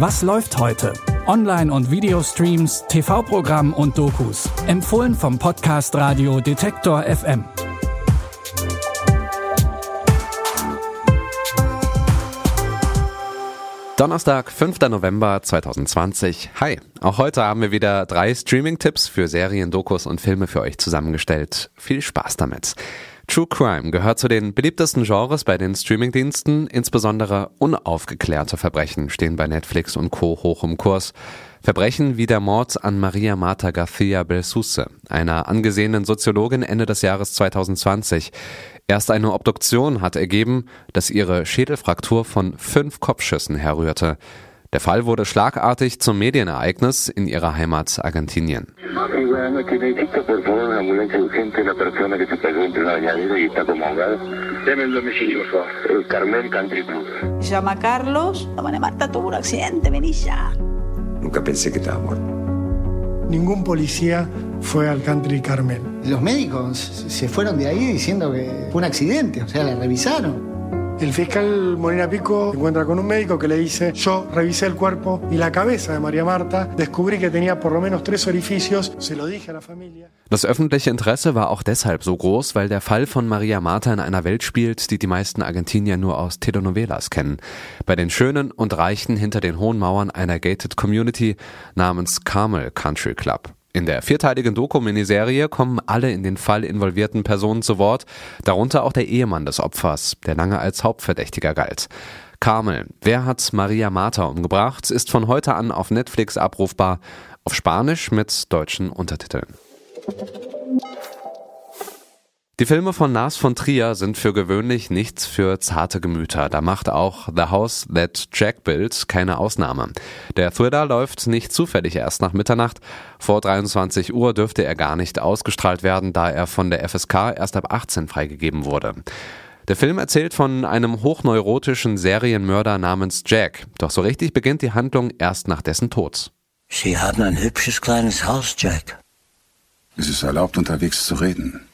Was läuft heute? Online- und Videostreams, TV-Programm und Dokus. Empfohlen vom Podcast Radio Detektor FM. Donnerstag, 5. November 2020. Hi, auch heute haben wir wieder drei Streaming-Tipps für Serien, Dokus und Filme für euch zusammengestellt. Viel Spaß damit. True Crime gehört zu den beliebtesten Genres bei den Streamingdiensten. Insbesondere unaufgeklärte Verbrechen stehen bei Netflix und Co. hoch im Kurs. Verbrechen wie der Mord an Maria Marta García Belsusse, einer angesehenen Soziologin Ende des Jahres 2020. Erst eine Obduktion hat ergeben, dass ihre Schädelfraktur von fünf Kopfschüssen herrührte. Der Fall wurde schlagartig zum Medienereignis in ihrer Heimat Argentinien. llama Carlos. La Marta tuvo un accidente, vení ya. Nunca pensé que estaba muerto. Ningún policía fue al country Carmel. Los médicos se fueron de ahí diciendo que fue un accidente, o sea, la revisaron. El fiscal Morena Pico se encuentra con un médico que le dice, yo revisé el cuerpo y la cabeza de María Marta, descubrí que tenía por lo menos tres orificios, se lo dije a la familia. Das öffentliche Interesse war auch deshalb so groß, weil der Fall von Maria Marta in einer Welt spielt, die die meisten Argentinier nur aus Telenovelas kennen. Bei den Schönen und Reichen hinter den hohen Mauern einer gated Community namens Carmel Country Club. In der vierteiligen Doku-Miniserie kommen alle in den Fall involvierten Personen zu Wort, darunter auch der Ehemann des Opfers, der lange als Hauptverdächtiger galt. Carmel, wer hat Maria Marta umgebracht, ist von heute an auf Netflix abrufbar, auf Spanisch mit deutschen Untertiteln. Die Filme von Lars von Trier sind für gewöhnlich nichts für zarte Gemüter. Da macht auch The House That Jack Built keine Ausnahme. Der Thriller läuft nicht zufällig erst nach Mitternacht. Vor 23 Uhr dürfte er gar nicht ausgestrahlt werden, da er von der FSK erst ab 18 freigegeben wurde. Der Film erzählt von einem hochneurotischen Serienmörder namens Jack. Doch so richtig beginnt die Handlung erst nach dessen Tod. Sie haben ein hübsches kleines Haus, Jack. Es ist erlaubt, unterwegs zu reden.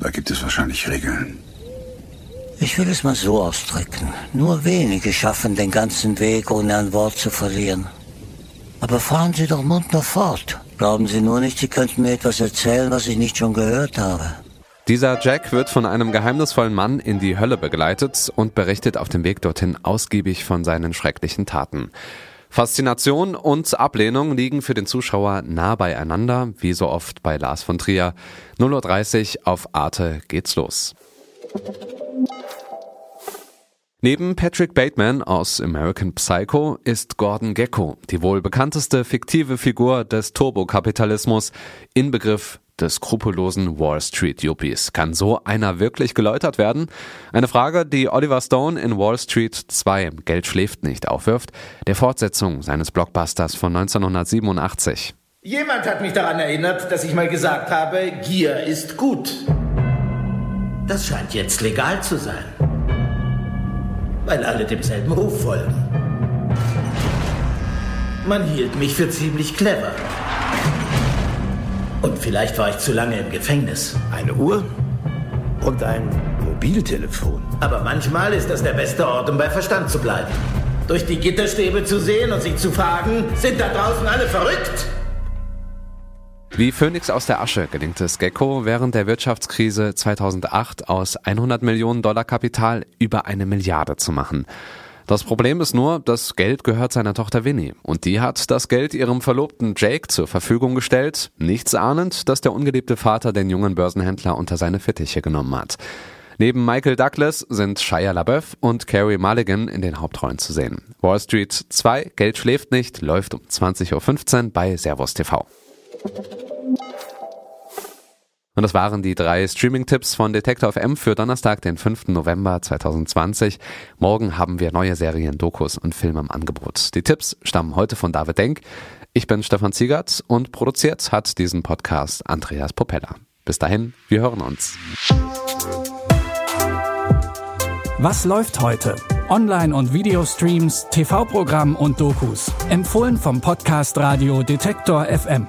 Da gibt es wahrscheinlich Regeln. Ich will es mal so ausdrücken. Nur wenige schaffen den ganzen Weg, ohne ein Wort zu verlieren. Aber fahren Sie doch munter fort. Glauben Sie nur nicht, Sie könnten mir etwas erzählen, was ich nicht schon gehört habe. Dieser Jack wird von einem geheimnisvollen Mann in die Hölle begleitet und berichtet auf dem Weg dorthin ausgiebig von seinen schrecklichen Taten. Faszination und Ablehnung liegen für den Zuschauer nah beieinander, wie so oft bei Lars von Trier. 0.30 Uhr auf Arte geht's los. Neben Patrick Bateman aus American Psycho ist Gordon Gecko die wohl bekannteste fiktive Figur des Turbokapitalismus, Inbegriff des skrupellosen Wall Street Yuppies. Kann so einer wirklich geläutert werden? Eine Frage, die Oliver Stone in Wall Street 2 Geld schläft nicht aufwirft, der Fortsetzung seines Blockbusters von 1987. Jemand hat mich daran erinnert, dass ich mal gesagt habe, Gier ist gut. Das scheint jetzt legal zu sein. Weil alle demselben Ruf folgen. Man hielt mich für ziemlich clever. Und vielleicht war ich zu lange im Gefängnis. Eine Uhr und ein Mobiltelefon. Aber manchmal ist das der beste Ort, um bei Verstand zu bleiben. Durch die Gitterstäbe zu sehen und sich zu fragen, sind da draußen alle verrückt? Wie Phönix aus der Asche gelingt es Gecko während der Wirtschaftskrise 2008 aus 100 Millionen Dollar Kapital über eine Milliarde zu machen. Das Problem ist nur, das Geld gehört seiner Tochter Winnie und die hat das Geld ihrem Verlobten Jake zur Verfügung gestellt, nichts ahnend, dass der ungeliebte Vater den jungen Börsenhändler unter seine Fittiche genommen hat. Neben Michael Douglas sind Shia LaBeouf und Carrie Mulligan in den Hauptrollen zu sehen. Wall Street 2, Geld schläft nicht, läuft um 20.15 Uhr bei Servus TV. Und das waren die drei Streaming-Tipps von Detektor FM für Donnerstag, den 5. November 2020. Morgen haben wir neue Serien, Dokus und Filme im Angebot. Die Tipps stammen heute von David Denk. Ich bin Stefan Ziegert und produziert hat diesen Podcast Andreas Popella. Bis dahin, wir hören uns. Was läuft heute? Online- und Videostreams, TV-Programm und Dokus. Empfohlen vom Podcast Radio Detektor FM.